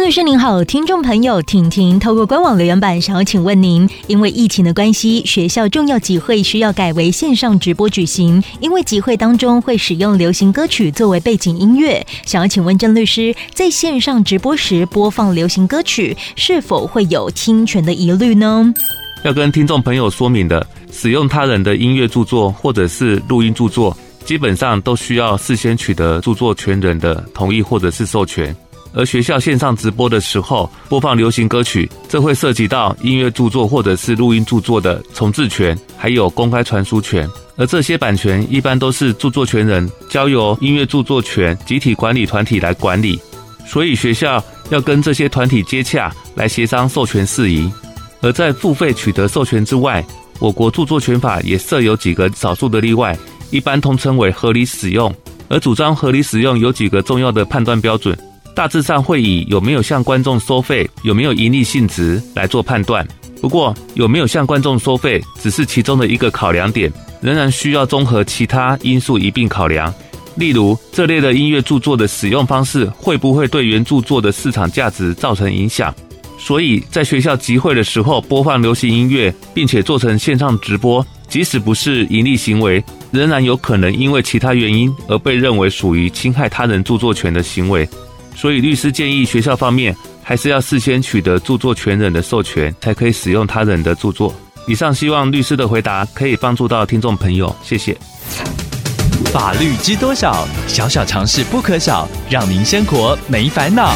律师您好，听众朋友婷婷透过官网留言板想要请问您，因为疫情的关系，学校重要集会需要改为线上直播举行，因为集会当中会使用流行歌曲作为背景音乐，想要请问郑律师，在线上直播时播放流行歌曲，是否会有侵权的疑虑呢？要跟听众朋友说明的，使用他人的音乐著作或者是录音著作，基本上都需要事先取得著作权人的同意或者是授权。而学校线上直播的时候播放流行歌曲，这会涉及到音乐著作或者是录音著作的重制权，还有公开传输权。而这些版权一般都是著作权人交由音乐著作权集体管理团体来管理，所以学校要跟这些团体接洽来协商授权事宜。而在付费取得授权之外，我国著作权法也设有几个少数的例外，一般通称为合理使用。而主张合理使用有几个重要的判断标准，大致上会以有没有向观众收费、有没有营利性质来做判断。不过，有没有向观众收费只是其中的一个考量点，仍然需要综合其他因素一并考量。例如，这类的音乐著作的使用方式会不会对原著作的市场价值造成影响？所以在学校集会的时候播放流行音乐，并且做成线上直播，即使不是营利行为，仍然有可能因为其他原因而被认为属于侵害他人著作权的行为。所以律师建议学校方面还是要事先取得著作权人的授权，才可以使用他人的著作。以上希望律师的回答可以帮助到听众朋友，谢谢。法律知多少？小小常识不可少，让您生活没烦恼。